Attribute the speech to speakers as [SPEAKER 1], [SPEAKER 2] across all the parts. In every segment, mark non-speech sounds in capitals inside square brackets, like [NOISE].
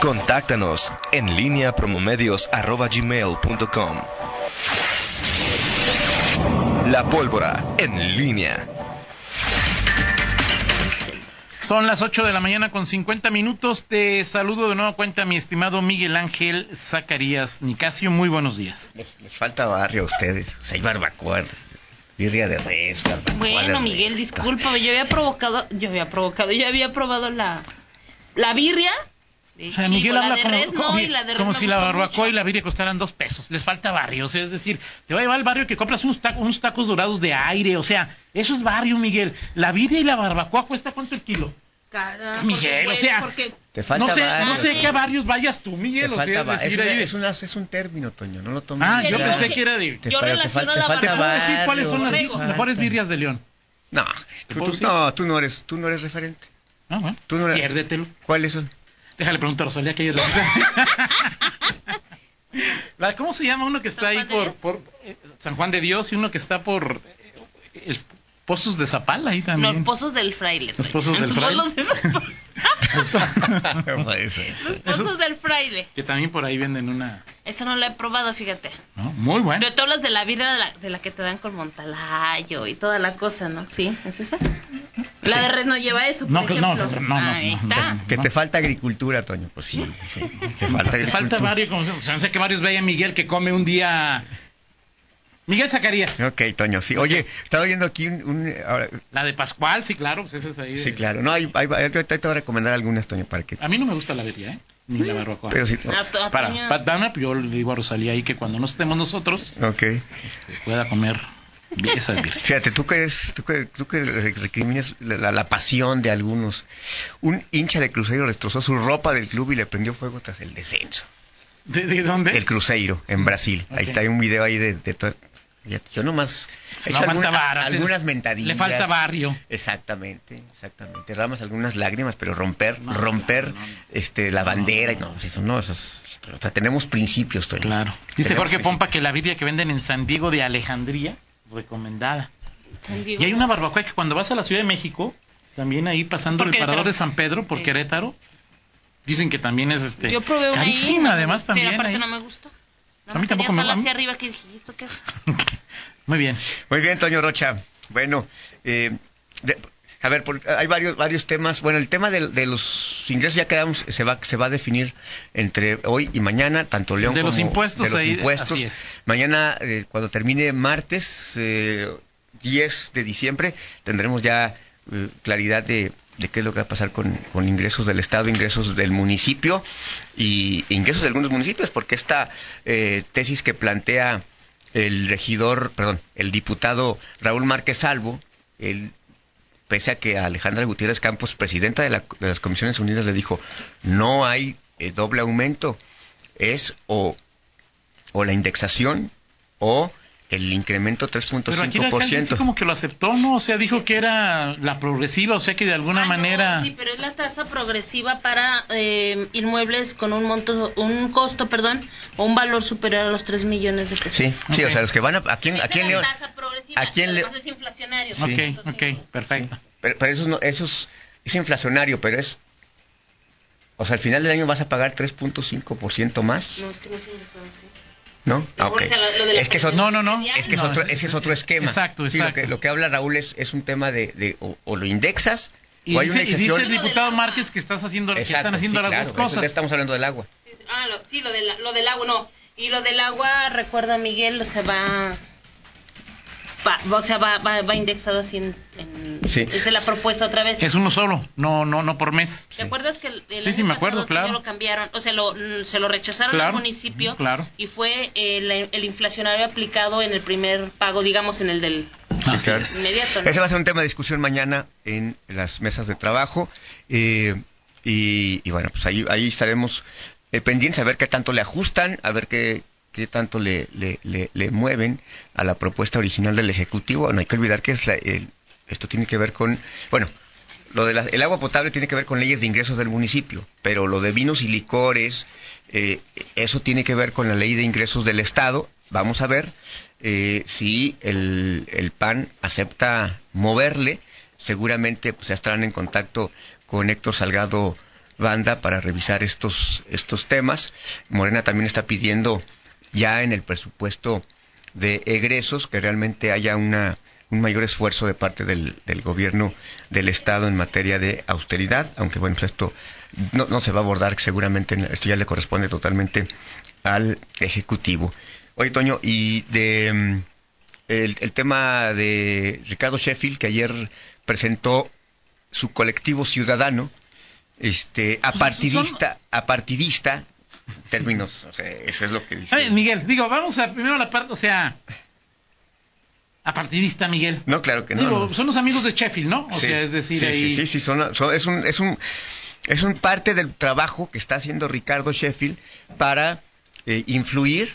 [SPEAKER 1] Contáctanos en línea promomedios.com. La pólvora en línea.
[SPEAKER 2] Son las 8 de la mañana con 50 minutos. Te saludo de nuevo cuenta mi estimado Miguel Ángel Zacarías Nicasio. Muy buenos días.
[SPEAKER 3] Les, falta barrio a ustedes. O sea, hay barbacoa, birria de res, barbacoa
[SPEAKER 4] Bueno, Miguel, discúlpame. Yo había provocado, yo había provocado, yo había probado la, la birria
[SPEAKER 2] o sea, Miguel habla como, si la barbacoa y la birria costaran dos pesos. Les falta barrio. O sea, es decir, te va a llevar al barrio que compras unos tacos, unos tacos dorados de aire. O sea, eso es barrio, Miguel. La birria y la barbacoa cuesta cuánto el kilo.
[SPEAKER 4] Cara,
[SPEAKER 2] Miguel, o sea,
[SPEAKER 3] te falta
[SPEAKER 2] no sé,
[SPEAKER 3] barrio.
[SPEAKER 2] no sé qué barrios vayas tú, Miguel.
[SPEAKER 3] Te
[SPEAKER 2] o
[SPEAKER 3] sea, es, una, es, un término, Toño, no lo tomes.
[SPEAKER 2] Ah, yo pensé que era de.
[SPEAKER 4] Te, yo te, falta, te
[SPEAKER 2] falta barrio. cuáles son las mejores birrias de León?
[SPEAKER 3] No, tú, tú, no, tú no eres, tú no eres referente.
[SPEAKER 2] Bueno.
[SPEAKER 3] No
[SPEAKER 2] Piérdetelo.
[SPEAKER 3] ¿Cuáles son?
[SPEAKER 2] Déjale preguntar a Rosalía que ella es la [LAUGHS] ¿Cómo se llama uno que está ahí por, por eh, San Juan de Dios y uno que está por eh, Pozos de Zapala ahí también?
[SPEAKER 4] Los Pozos del Fraile.
[SPEAKER 2] Los Pozos del Fraile. [LAUGHS]
[SPEAKER 4] Los Pozos del Fraile.
[SPEAKER 2] Que también por ahí venden una...
[SPEAKER 4] Eso no lo he probado, fíjate.
[SPEAKER 2] Muy bueno.
[SPEAKER 4] Pero tú hablas de la birra de la, de la que te dan con Montalayo y toda la cosa, ¿no? ¿Sí? ¿Es esa? La de red no lleva eso, por
[SPEAKER 2] no,
[SPEAKER 4] ejemplo.
[SPEAKER 2] No, no, no,
[SPEAKER 4] Ahí está.
[SPEAKER 3] Que te falta agricultura, Toño. Pues sí, sí te falta agricultura. Te falta
[SPEAKER 2] varios, como, o sea, no sé que varios vean Miguel que come un día Miguel Zacarías.
[SPEAKER 3] Ok, Toño, sí. Oye, estaba oyendo aquí un...
[SPEAKER 2] La de Pascual, sí, claro, pues esa es ahí.
[SPEAKER 3] Sí, claro. No, hay, hay, te voy a recomendar algunas, Toño, para que...
[SPEAKER 2] A mí no me gusta la birria, ¿eh? Ni la barbacoa.
[SPEAKER 3] Pero sí.
[SPEAKER 2] para, para Dana, pues yo le digo a Rosalía ahí que cuando no estemos nosotros,
[SPEAKER 3] okay.
[SPEAKER 2] este, pueda comer esa birria.
[SPEAKER 3] Fíjate, tú que, eres, tú que, tú que recriminas la, la, pasión de algunos. Un hincha de Cruzeiro destrozó su ropa del club y le prendió fuego tras el descenso.
[SPEAKER 2] ¿De, de dónde?
[SPEAKER 3] El Cruzeiro, en Brasil. Ahí está, hay un video ahí de, de yo nomás he hecho algunas mentadillas.
[SPEAKER 2] Le falta barrio.
[SPEAKER 3] Exactamente, exactamente. Derramas algunas lágrimas, pero romper, romper este la bandera, y no, pues eso no, eso es, o sea, tenemos principios, Toño.
[SPEAKER 2] Claro. Dice Jorge Pompa que la birria que venden en San Diego de Alejandría, recomendada. Y hay una barbacoa que cuando vas a la Ciudad de México, también ahí pasando el parador de San Pedro por Querétaro, dicen que también es este
[SPEAKER 4] Yo probé una
[SPEAKER 2] carísima, además también.
[SPEAKER 4] Pero aparte no me gustó
[SPEAKER 2] a mí tampoco me
[SPEAKER 4] hacia arriba que dije, ¿esto qué es? [LAUGHS]
[SPEAKER 2] Muy bien.
[SPEAKER 3] Muy bien, Toño Rocha. Bueno, eh, a ver, hay varios varios temas. Bueno, el tema de, los ingresos ya quedamos, se va se va a definir entre hoy y mañana, tanto León
[SPEAKER 2] de
[SPEAKER 3] como
[SPEAKER 2] los impuestos.
[SPEAKER 3] De los impuestos.
[SPEAKER 2] Así es.
[SPEAKER 3] Mañana, eh, cuando termine martes eh, 10 de diciembre, tendremos ya eh, claridad de, qué es lo que va a pasar con, ingresos del Estado, ingresos del municipio y ingresos de algunos municipios, porque esta eh, tesis que plantea el regidor, perdón, el diputado Raúl Márquez Salvo, él, pese a que Alejandra Gutiérrez Campos, presidenta de, las Comisiones Unidas, le dijo, no hay eh, doble aumento, es o, o la indexación o el incremento 3.5%. Pero aquí
[SPEAKER 2] el sí como que lo aceptó, ¿no? O sea, dijo que era la progresiva, o sea que de alguna manera...
[SPEAKER 4] sí, pero es la tasa progresiva para eh, inmuebles con un monto, un costo, perdón, o un valor superior a los 3 millones de pesos.
[SPEAKER 3] Sí, sí, o sea, los que van a... ¿A quién,
[SPEAKER 4] a
[SPEAKER 3] quién
[SPEAKER 4] la tasa progresiva,
[SPEAKER 3] ¿a quién le...
[SPEAKER 4] es inflacionario.
[SPEAKER 2] Ok, ok, perfecto.
[SPEAKER 3] Pero, eso, no, eso es, es inflacionario, pero es o sea, al final del año vas a pagar 3.5% más.
[SPEAKER 4] No, es que no se así.
[SPEAKER 3] ¿No? Ah, es que eso,
[SPEAKER 2] no, no, no.
[SPEAKER 3] Es que es, otro, es, otro esquema.
[SPEAKER 2] Exacto, exacto.
[SPEAKER 3] lo, que, habla Raúl es, es un tema de, o, lo indexas
[SPEAKER 2] y
[SPEAKER 3] o
[SPEAKER 2] hay una excepción. Y dice el diputado Márquez que estás haciendo, que están haciendo las dos cosas.
[SPEAKER 3] estamos hablando del agua.
[SPEAKER 4] Ah, sí, lo, de lo del agua, no. Y lo del agua, recuerda Miguel, se va o sea, va, va, indexado así en,
[SPEAKER 3] sí.
[SPEAKER 4] Esa es la propuesta otra vez.
[SPEAKER 2] Es uno solo, no no no por mes.
[SPEAKER 4] ¿Te acuerdas que el,
[SPEAKER 2] sí, sí, me acuerdo, claro.
[SPEAKER 4] lo cambiaron? O sea, lo, se lo rechazaron al municipio
[SPEAKER 2] claro.
[SPEAKER 4] y fue el, el, inflacionario aplicado en el primer pago, digamos, en el del inmediato.
[SPEAKER 3] Ese va a ser un tema de discusión mañana en las mesas de trabajo. Eh, y, y, bueno, pues ahí, ahí estaremos eh, pendientes a ver qué tanto le ajustan, a ver qué, qué tanto le, le, mueven a la propuesta original del Ejecutivo. No hay que olvidar que es esto tiene que ver con, bueno, lo del agua potable tiene que ver con leyes de ingresos del municipio, pero lo de vinos y licores, eh, eso tiene que ver con la ley de ingresos del Estado. Vamos a ver eh, si el, el, PAN acepta moverle. Seguramente pues, ya estarán en contacto con Héctor Salgado banda para revisar estos, estos temas. Morena también está pidiendo ya en el presupuesto de egresos que realmente haya una, un mayor esfuerzo de parte del, del gobierno del Estado en materia de austeridad, aunque bueno, pues esto no, no se va a abordar seguramente, esto ya le corresponde totalmente al Ejecutivo. Oye, Toño, y de mm, el, el tema de Ricardo Sheffield, que ayer presentó su colectivo ciudadano, este, apartidista, apartidista, términos, o sea, eso es lo que dice.
[SPEAKER 2] Miguel, digo, vamos a primero la parte, o sea, apartidista, Miguel.
[SPEAKER 3] No, claro que no.
[SPEAKER 2] Digo, son los amigos de Sheffield, ¿no? O
[SPEAKER 3] Sí,
[SPEAKER 2] sea, es decir,
[SPEAKER 3] sí,
[SPEAKER 2] ahí...
[SPEAKER 3] sí, sí, sí, son- son- es un, es un, es un parte del trabajo que está haciendo Ricardo Sheffield para eh, influir,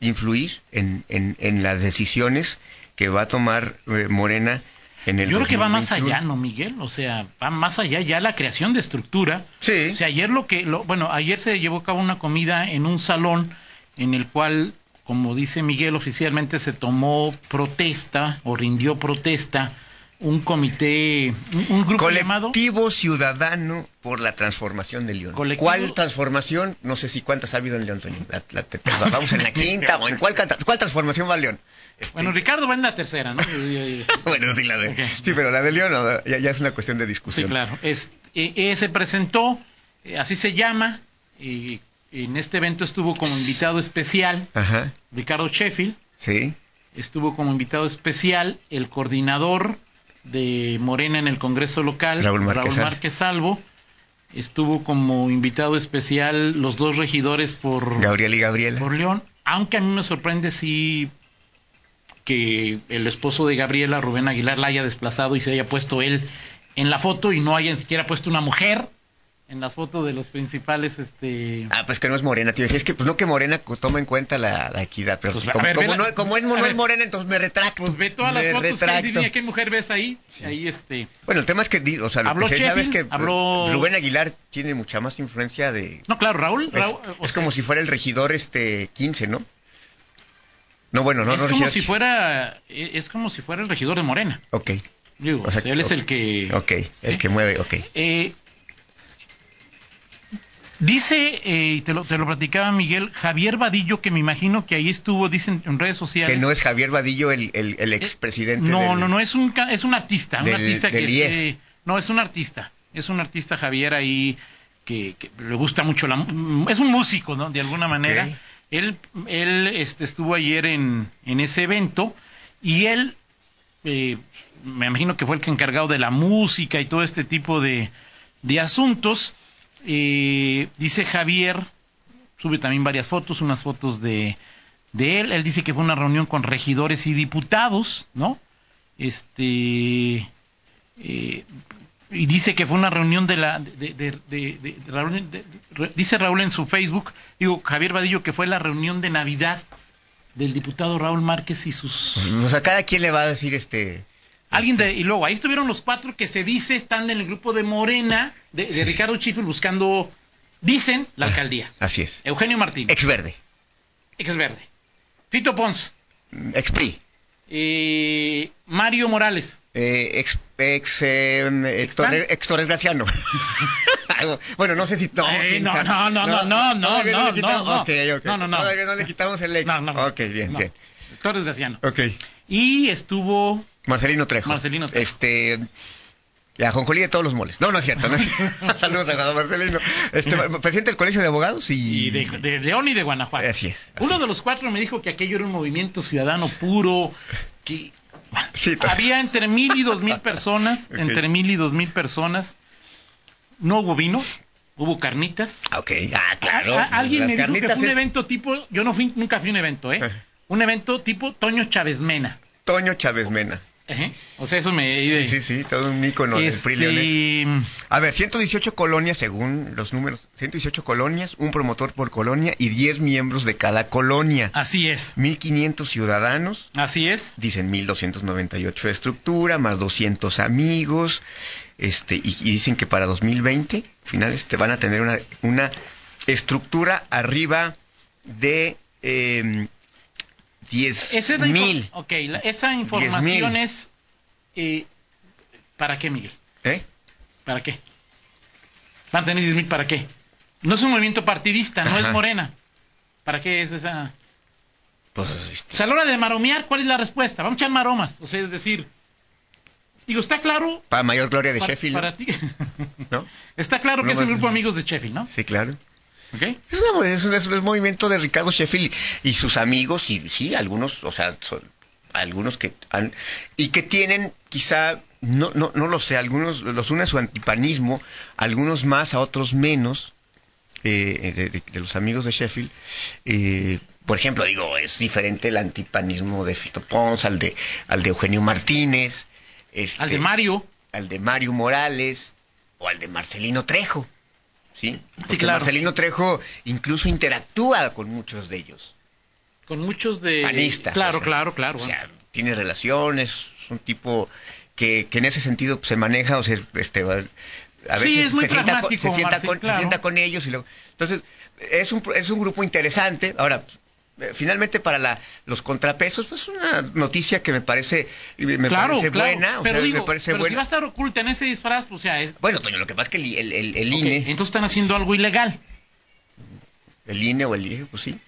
[SPEAKER 3] influir en, en, en las decisiones que va a tomar eh, Morena en el
[SPEAKER 2] Yo creo que va más
[SPEAKER 3] 2021.
[SPEAKER 2] allá, ¿no, Miguel? O sea, va más allá ya la creación de estructura.
[SPEAKER 3] Sí.
[SPEAKER 2] O sea, ayer lo que, lo, bueno, ayer se llevó a cabo una comida en un salón en el cual, como dice Miguel, oficialmente se tomó protesta o rindió protesta un comité, un, grupo llamado
[SPEAKER 3] Colectivo Ciudadano por la Transformación de León.
[SPEAKER 2] Colectivo-
[SPEAKER 3] ¿Cuál transformación? No sé si cuántas ha habido en León, Toño. La- la- vamos en la quinta o en cuál, cuál transformación va León. Este,
[SPEAKER 2] Bueno, Ricardo va en la tercera, ¿no? [LAUGHS]
[SPEAKER 3] bueno, sí, la de,
[SPEAKER 2] Ok.
[SPEAKER 3] sí, pero la de León no, ya, ya es una cuestión de
[SPEAKER 2] Sí,
[SPEAKER 3] discusión.
[SPEAKER 2] claro. Es, eh, eh, se presentó, eh, así se llama, eh, en este evento estuvo como invitado especial
[SPEAKER 3] Ajá,
[SPEAKER 2] Ricardo Sheffield,
[SPEAKER 3] sí.
[SPEAKER 2] estuvo como invitado especial el coordinador de Morena en el Congreso local,
[SPEAKER 3] Raúl Márquez.
[SPEAKER 2] Márquez Salvo, estuvo como invitado especial los dos regidores por,
[SPEAKER 3] Gabriel y Gabriela.
[SPEAKER 2] por León, aunque a mí me sorprende sí que el esposo de Gabriela, Rubén Aguilar, la haya desplazado y se haya puesto él en la foto y no haya ni siquiera puesto una mujer en las fotos de los principales este
[SPEAKER 3] Ah, pues que no es Morena, tío. Es que pues no que Morena toma en cuenta la, la equidad, pero
[SPEAKER 2] Pues,
[SPEAKER 3] como,
[SPEAKER 2] ver,
[SPEAKER 3] como
[SPEAKER 2] la-
[SPEAKER 3] no, como es, no. Morena, entonces me retracto.
[SPEAKER 2] pues ve todas las fotos que
[SPEAKER 3] retracto.
[SPEAKER 2] diría qué mujer ves ahí ahí este
[SPEAKER 3] Bueno, el tema es que, o sea, lo
[SPEAKER 2] Habló
[SPEAKER 3] que es
[SPEAKER 2] habló-
[SPEAKER 3] Rubén Aguilar tiene mucha más influencia de...
[SPEAKER 2] no claro Raúl,
[SPEAKER 3] Es,
[SPEAKER 2] Raúl,
[SPEAKER 3] es como si fuera el regidor este 15, ¿no? No, bueno, no,
[SPEAKER 2] es
[SPEAKER 3] no
[SPEAKER 2] como
[SPEAKER 3] regidor.
[SPEAKER 2] si fuera eh, es como si fuera el regidor de Morena
[SPEAKER 3] Ok,
[SPEAKER 2] digo
[SPEAKER 3] O sea,
[SPEAKER 2] él es el que
[SPEAKER 3] ok, el
[SPEAKER 2] ¿Sí?
[SPEAKER 3] que mueve, ok.
[SPEAKER 2] Eh, dice, eh, y te lo, te lo platicaba Miguel, Javier Vadillo, que me imagino que ahí estuvo, dicen en redes sociales.
[SPEAKER 3] Que no es Javier Vadillo el, el, el expresidente
[SPEAKER 2] No,
[SPEAKER 3] del-
[SPEAKER 2] no, no, es un, es un artista, un
[SPEAKER 3] del-
[SPEAKER 2] artista que
[SPEAKER 3] IEF.
[SPEAKER 2] este, no, es un artista, es un artista Javier ahí que, que le gusta mucho la, mu- es un músico, ¿no? De alguna manera. Él, él este, estuvo ayer en, en ese evento y él, eh, me imagino que fue el que encargado de la música y todo este tipo de, de asuntos. Eh, dice Javier, sube también varias fotos, unas fotos de, de él. Él dice que fue una reunión con regidores y diputados, ¿no? Este. eh, y dice que fue una reunión de la. De, dice Raúl en su Facebook, digo, Javier Vadillo, que fue la reunión de Navidad del diputado Raúl Márquez y sus.
[SPEAKER 3] O sea, cada quien le va a decir este...
[SPEAKER 2] Alguien de, y luego ahí estuvieron los cuatro que se dice están en el grupo de Morena, de, de Ricardo Chifel, buscando, dicen, la alcaldía.
[SPEAKER 3] Así es.
[SPEAKER 2] Eugenio Martínez,
[SPEAKER 3] Ex verde,
[SPEAKER 2] ex verde. Fito Pons,
[SPEAKER 3] ex PRI,
[SPEAKER 2] eh, Mario Morales,
[SPEAKER 3] eh, ex, ex, eh, ex. Torres, ex Torres Graciano. [LAUGHS] Bueno, no sé si... No,
[SPEAKER 2] Eh, no, no, no, no, no, no,
[SPEAKER 3] todavía
[SPEAKER 2] no,
[SPEAKER 3] le quitamos-
[SPEAKER 2] no, no.
[SPEAKER 3] ok, ok.
[SPEAKER 2] No, no, no.
[SPEAKER 3] No le quitamos el ex.
[SPEAKER 2] No, no, no.
[SPEAKER 3] Ok, bien,
[SPEAKER 2] No.
[SPEAKER 3] bien.
[SPEAKER 2] Héctor Desgraciano.
[SPEAKER 3] Ok.
[SPEAKER 2] Y estuvo
[SPEAKER 3] Marcelino Trejo.
[SPEAKER 2] Marcelino Trejo.
[SPEAKER 3] Este. La jonjolí de todos los moles. No, no es cierto. No es cierto. [LAUGHS] [LAUGHS] Saludos a Marcelino. Este, presidente del Colegio de Abogados y.
[SPEAKER 2] y de, de León y de Guanajuato.
[SPEAKER 3] Así es. así
[SPEAKER 2] Uno de los cuatro me dijo que aquello era un movimiento ciudadano puro, que
[SPEAKER 3] Sí,
[SPEAKER 2] había entre mil y dos mil personas, [LAUGHS] entre mil y dos mil personas. No hubo vino, hubo carnitas.
[SPEAKER 3] Ok, ah, claro.
[SPEAKER 2] A- a- alguien
[SPEAKER 3] Las
[SPEAKER 2] me dijo que fue un
[SPEAKER 3] es
[SPEAKER 2] evento tipo, yo no fui, nunca fui a un evento, ¿eh? Un evento tipo Toño Chávez Mena.
[SPEAKER 3] Toño Chávez Mena.
[SPEAKER 2] O sea, eso me...
[SPEAKER 3] Sí, sí, sí, todo un ícono del
[SPEAKER 2] Este,
[SPEAKER 3] PRI leonés. A ver, 118 colonias según los números. 118 colonias, un promotor por colonia y 10 miembros de cada colonia.
[SPEAKER 2] Así es,
[SPEAKER 3] 1500 ciudadanos.
[SPEAKER 2] así es.
[SPEAKER 3] Dicen 1298 de estructura, más 200 amigos. Este, y, y dicen que para 2020, finales, te van a tener una, una estructura arriba de eh, 10
[SPEAKER 2] Esa es
[SPEAKER 3] mil.
[SPEAKER 2] Ok, la- esa información
[SPEAKER 3] 10,000.
[SPEAKER 2] es... eh, ¿Para qué, Miguel?
[SPEAKER 3] ¿Eh?
[SPEAKER 2] ¿Para qué? Van a tener 10 mil para qué? No es un movimiento partidista, no es Morena. ¿Para qué es esa? Pues, este... O sea, a la hora de maromear, ¿cuál es la respuesta? Vamos a echar maromas. O sea, es decir, digo, está claro.
[SPEAKER 3] Para mayor gloria de Sheffield.
[SPEAKER 2] Para ti. [LAUGHS] ¿No? Está claro que es el grupo de amigos de Sheffield, ¿no?
[SPEAKER 3] Sí, claro. ¿Okay? Es, un, es, un, movimiento de Ricardo Sheffield y sus amigos, y sí, algunos, o sea, son, algunos que han. y que tienen quizá no, no, no lo sé, algunos los une su antipanismo, algunos más, a otros menos, eh, de, los amigos de Sheffield. Eh, por ejemplo, digo, es diferente el antipanismo de Fito Pons al de, al de Eugenio Martínez.
[SPEAKER 2] Este, al de Mario.
[SPEAKER 3] Al de Mario Morales o al de Marcelino Trejo. ¿Sí? Porque Marcelino Trejo incluso interactúa con muchos de ellos.
[SPEAKER 2] Con muchos de...
[SPEAKER 3] Panistas.
[SPEAKER 2] Claro, claro, claro.
[SPEAKER 3] O sea, tiene relaciones, es un tipo que, que en ese sentido se maneja, o sea, este, a veces se, sienta con, se, sienta con, se, sienta con, ellos y luego, entonces es un, es un grupo interesante. Ahora, finalmente para la, los contrapesos, pues una noticia que me parece, me parece buena.
[SPEAKER 2] Pero,
[SPEAKER 3] me parece
[SPEAKER 2] pero si va a estar oculta en ese disfraz, pues ya es...
[SPEAKER 3] Bueno, Toño, lo que pasa es que el, el, el, INE...
[SPEAKER 2] Entonces están haciendo algo ilegal.
[SPEAKER 3] El INE o el INE, pues sí.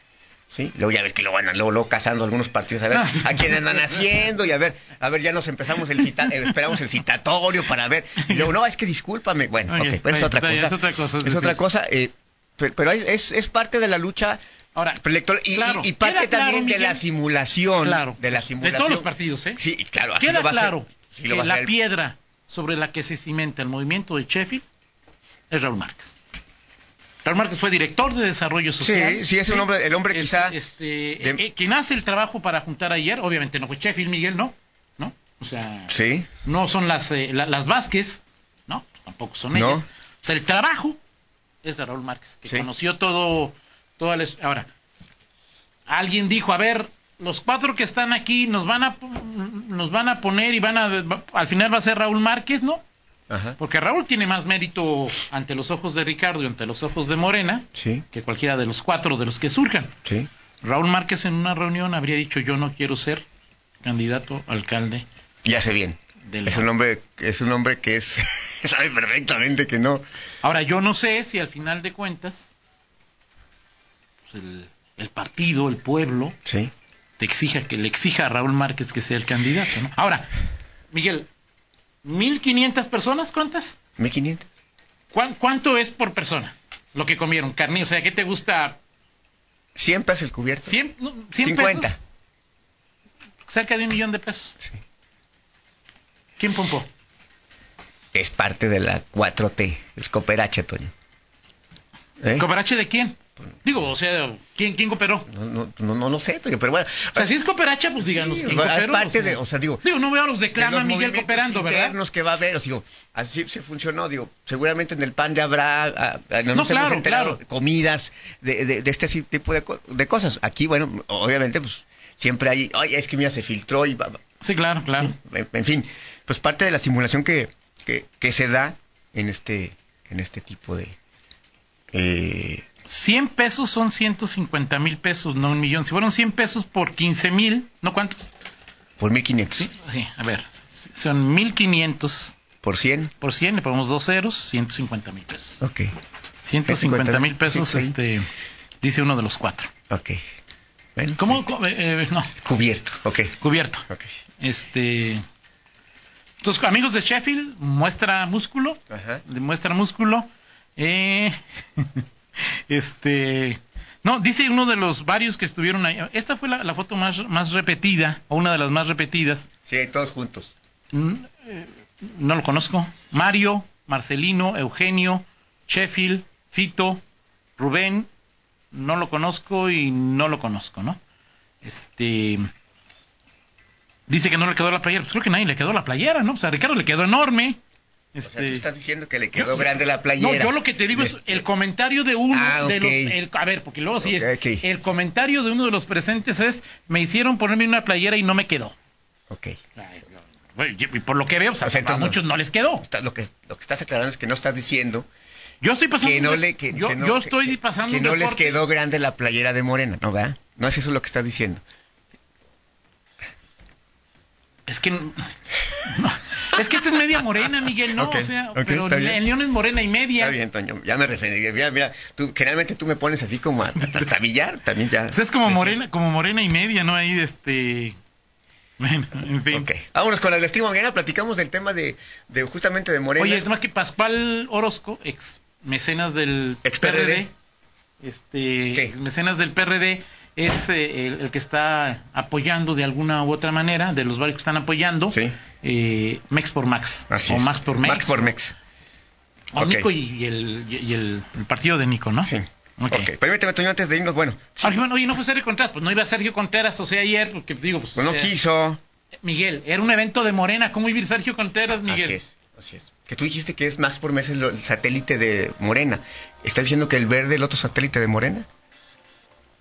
[SPEAKER 3] Sí, luego ya ves que lo van luego, luego cazando algunos partidos a ver [LAUGHS] a quién andan haciendo y a ver, a ver, ya nos empezamos el cita, eh, esperamos el citatorio para ver. Y luego, no, es que discúlpame. Bueno, okay, es, otra cosa, es otra cosa. Es, otra cosa. Eh, pero, es, es parte de la lucha Ahora, y, claro, y, parte también de la simulación.
[SPEAKER 2] Claro,
[SPEAKER 3] de la simulación.
[SPEAKER 2] De todos los partidos, ¿eh?
[SPEAKER 3] Sí, claro.
[SPEAKER 2] Así queda claro que la piedra sobre la que se cimenta el movimiento de Sheffield es Raúl Márquez. Raúl Márquez fue director de desarrollo social.
[SPEAKER 3] Sí, sí, es un hombre, el hombre quizá...
[SPEAKER 2] Este, eh, quien hace el trabajo para juntar ayer, obviamente no fue Sheffield, Miguel, ¿no? ¿No? O sea,
[SPEAKER 3] sí.
[SPEAKER 2] no son las, eh, las Vázquez, ¿no? Tampoco son ellas. O sea, el trabajo es de Raúl Márquez, que conoció todo, toda la... Ahora, alguien dijo, a ver, los cuatro que están aquí nos van a, nos van a poner y van a... Al final va a ser Raúl Márquez, ¿no? Porque Raúl tiene más mérito ante los ojos de Ricardo y ante los ojos de Morena que cualquiera de los cuatro de los que surjan. Raúl Márquez en una reunión habría dicho yo no quiero ser candidato alcalde.
[SPEAKER 3] Ya sé bien. Es un hombre, es un hombre que es [LAUGHS] sabe perfectamente que no.
[SPEAKER 2] Ahora yo no sé si al final de cuentas pues, el, partido, el pueblo, te exija que le exija a Raúl Márquez que sea el candidato. Ahora, Miguel, ¿1.500 personas? ¿Cuántas?
[SPEAKER 3] 1.500.
[SPEAKER 2] ¿Cuánto es por persona lo que comieron? Carne, o sea, ¿qué te gusta?
[SPEAKER 3] 100 pesos el cubierto.
[SPEAKER 2] ¿100, 50. Cerca de un millón de pesos. Sí. ¿Quién pompó?
[SPEAKER 3] Es parte de la 4T, es Cooperache, Toño.
[SPEAKER 2] ¿Eh? ¿Cooperache de quién? Digo, o sea, ¿quién, quién cooperó?
[SPEAKER 3] No, no, no, no sé, pero bueno.
[SPEAKER 2] O sea, si es cooperacha, pues díganos quién cooperó.
[SPEAKER 3] Parte de, o sea, digo.
[SPEAKER 2] Digo, no veo a los de Clama Miguel cooperando, ¿verdad?
[SPEAKER 3] que va a haber, o sea, digo, así se funcionó, digo, seguramente en el pan ya habrá, ah, ah, no, nos hemos enterado, comidas de, de, de, este tipo de, de, cosas. Aquí, bueno, obviamente, pues siempre hay, ay, es que mira, se filtró y...
[SPEAKER 2] Sí, claro, claro.
[SPEAKER 3] En, en, fin, pues parte de la simulación que, que, que se da en este, en este tipo de... Eh,
[SPEAKER 2] 100 pesos son 150 mil pesos, no un millón. Si fueron 100 pesos por 15 mil, ¿no cuántos?
[SPEAKER 3] Por 1500.
[SPEAKER 2] Sí, sí, a ver, son 1500.
[SPEAKER 3] ¿Por 100?
[SPEAKER 2] Por 100, le ponemos dos ceros, 150 mil pesos.
[SPEAKER 3] Ok.
[SPEAKER 2] 150 mil pesos, este, dice uno de los cuatro.
[SPEAKER 3] Ok.
[SPEAKER 2] ¿Cómo? Eh, eh, no.
[SPEAKER 3] Cubierto, ok.
[SPEAKER 2] Cubierto. Ok. Este. Entonces, amigos de Sheffield, muestra músculo. Ajá. Muestra músculo. Eh. [LAUGHS] [LAUGHS] Este. No, dice uno de los varios que estuvieron ahí. Esta fue la, foto más, más repetida, o una de las más repetidas.
[SPEAKER 3] Sí, todos juntos.
[SPEAKER 2] Mm, eh, no lo conozco. Mario, Marcelino, Eugenio, Sheffield, Fito, Rubén, no lo conozco y no lo conozco, ¿no? Este. Dice que no le quedó la playera. Pues creo que nadie le quedó la playera, ¿no? O sea, a Ricardo le quedó enorme.
[SPEAKER 3] O sea, tú este, estás diciendo que le quedó grande la playera.
[SPEAKER 2] No, yo lo que te digo es el comentario de uno ah, de los... a ver, porque luego sí es... El comentario de uno de los presentes es, me hicieron ponerme una playera y no me quedó.
[SPEAKER 3] Ok.
[SPEAKER 2] y por lo que veo, o sea, a muchos no les quedó.
[SPEAKER 3] lo, que, lo que estás aclarando es que no estás diciendo...
[SPEAKER 2] Yo estoy pasando...
[SPEAKER 3] Que no le, que,
[SPEAKER 2] yo,
[SPEAKER 3] no,
[SPEAKER 2] estoy pasando...
[SPEAKER 3] Que no les quedó grande la playera de Morena, ¿no, verdad? No es eso lo que estás diciendo.
[SPEAKER 2] Es que... [LAUGHS] Es que esta es media morena, Miguel, no, o sea, pero en León es morena y media.
[SPEAKER 3] Está bien, Toño, ya me referiría. Mira, mira, tú, generalmente tú me pones así como a trabillar, también ya. [LAUGHS]
[SPEAKER 2] es como morena, como morena y media, ¿no? Ahí, este...
[SPEAKER 3] Bueno, en fin. Ok, vámonos con la del estimo mañana, platicamos del tema de, de justamente de Morena.
[SPEAKER 2] Oye, el tema que Pascual Orozco, ex mecenas del
[SPEAKER 3] ex PRD,
[SPEAKER 2] este, ex mecenas del PRD, es eh, el, que está apoyando de alguna u otra manera, de los varios que están apoyando, eh, Mex por Max.
[SPEAKER 3] o
[SPEAKER 2] Max por Mex.
[SPEAKER 3] Max por Mex.
[SPEAKER 2] O Nico y, el, y el, partido de Nico, ¿no?
[SPEAKER 3] Sí. Ok, okay. permíteme, Toño, antes de irnos, bueno.
[SPEAKER 2] oye, no fue Sergio Contreras, pues no iba Sergio Contreras, o sea, ayer, porque digo, pues.
[SPEAKER 3] pues no quiso.
[SPEAKER 2] Miguel, era un evento de Morena, ¿cómo iba Sergio Contreras, Miguel?
[SPEAKER 3] Así es, así es. Que tú dijiste que es Max por Mes el satélite de Morena. ¿Estás diciendo que el verde es el otro satélite de Morena?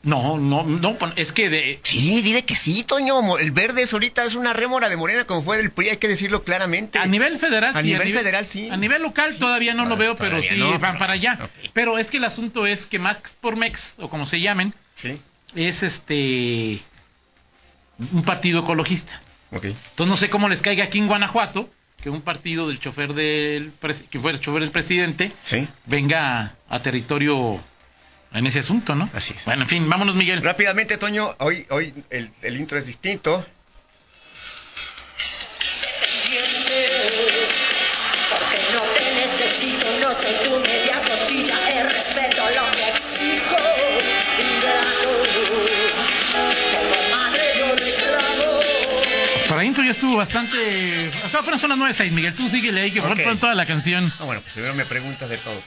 [SPEAKER 2] No, no, no, es que de...
[SPEAKER 3] Sí, dile que sí, Toño. El verde es ahorita es una rémora de Morena como fue del PRI, hay que decirlo claramente.
[SPEAKER 2] A nivel federal,
[SPEAKER 3] a Nivel federal, sí.
[SPEAKER 2] A nivel local todavía no, lo veo, pero sí van para allá. Pero es que el asunto es que Max por Mex, o como se llamen,
[SPEAKER 3] sí.
[SPEAKER 2] es este... un partido ecologista.
[SPEAKER 3] Okay.
[SPEAKER 2] Entonces no sé cómo les caiga aquí en Guanajuato que un partido del chofer del que fue el chofer del presidente
[SPEAKER 3] ¿Sí?
[SPEAKER 2] venga a territorio en ese asunto, ¿no?
[SPEAKER 3] Así es.
[SPEAKER 2] Bueno, en fin, vámonos, Miguel.
[SPEAKER 3] Rápidamente, Toño, hoy, hoy el, el intro es distinto. Porque no te necesito, no soy tu media costilla, el respeto lo que exijo.
[SPEAKER 2] Como madre yo reclamo. Para intro ya estuvo bastante. Hasta apenas son las 9.06, Miguel. Tú síguele ahí que okay. por toda la canción.
[SPEAKER 3] Ah, bueno, pues primero me preguntas de todo.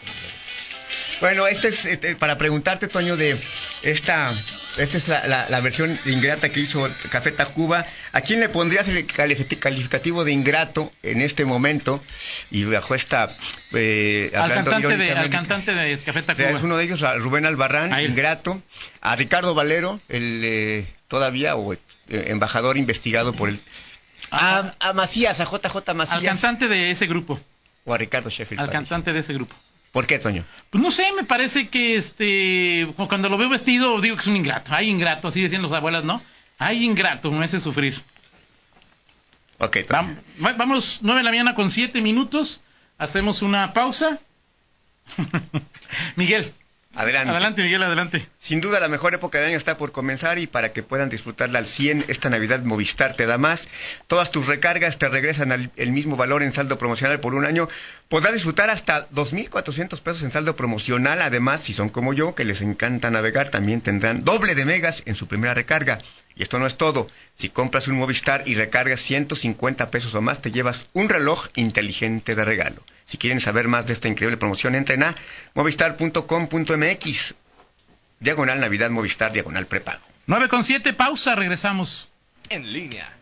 [SPEAKER 3] Bueno, este es este, para preguntarte, Toño, de esta, esta es la, versión ingrata que hizo Café Tacuba. ¿A quién le pondrías el calificativo de ingrato en este momento? Y bajo esta...
[SPEAKER 2] Eh, al, cantante de, al cantante de Café Tacuba.
[SPEAKER 3] Es uno de ellos, a Rubén Albarrán, ingrato. A Ricardo Valero, el eh, todavía o, eh, embajador investigado por el... A, a, Macías, a JJ Macías.
[SPEAKER 2] Al cantante de ese grupo.
[SPEAKER 3] O a Ricardo Sheffield.
[SPEAKER 2] Al cantante de ese grupo.
[SPEAKER 3] ¿Por qué, Toño?
[SPEAKER 2] Pues no sé, me parece que este cuando lo veo vestido digo que es un ingrato. Hay ingrato, así decían las abuelas, ¿no? Hay ingrato, me hace sufrir.
[SPEAKER 3] Ok,
[SPEAKER 2] Toño. vamos, nueve de la mañana con siete minutos. Hacemos una pausa. [LAUGHS] Miguel.
[SPEAKER 3] Adelante.
[SPEAKER 2] Adelante, Miguel, adelante.
[SPEAKER 3] Sin duda, la mejor época del año está por comenzar y para que puedan disfrutarla al 100, esta Navidad Movistar te da más. Todas tus recargas te regresan al el mismo valor en saldo promocional por un año. Podrás disfrutar hasta 2.400 pesos en saldo promocional. Además, si son como yo, que les encanta navegar, también tendrán doble de megas en su primera recarga. Y esto no es todo. Si compras un Movistar y recargas 150 pesos o más, te llevas un reloj inteligente de regalo. Si quieren saber más de esta increíble promoción, entren a movistar.com.mx. Diagonal Navidad Movistar, diagonal prepago.
[SPEAKER 2] 9 con 7, pausa, regresamos.
[SPEAKER 1] En línea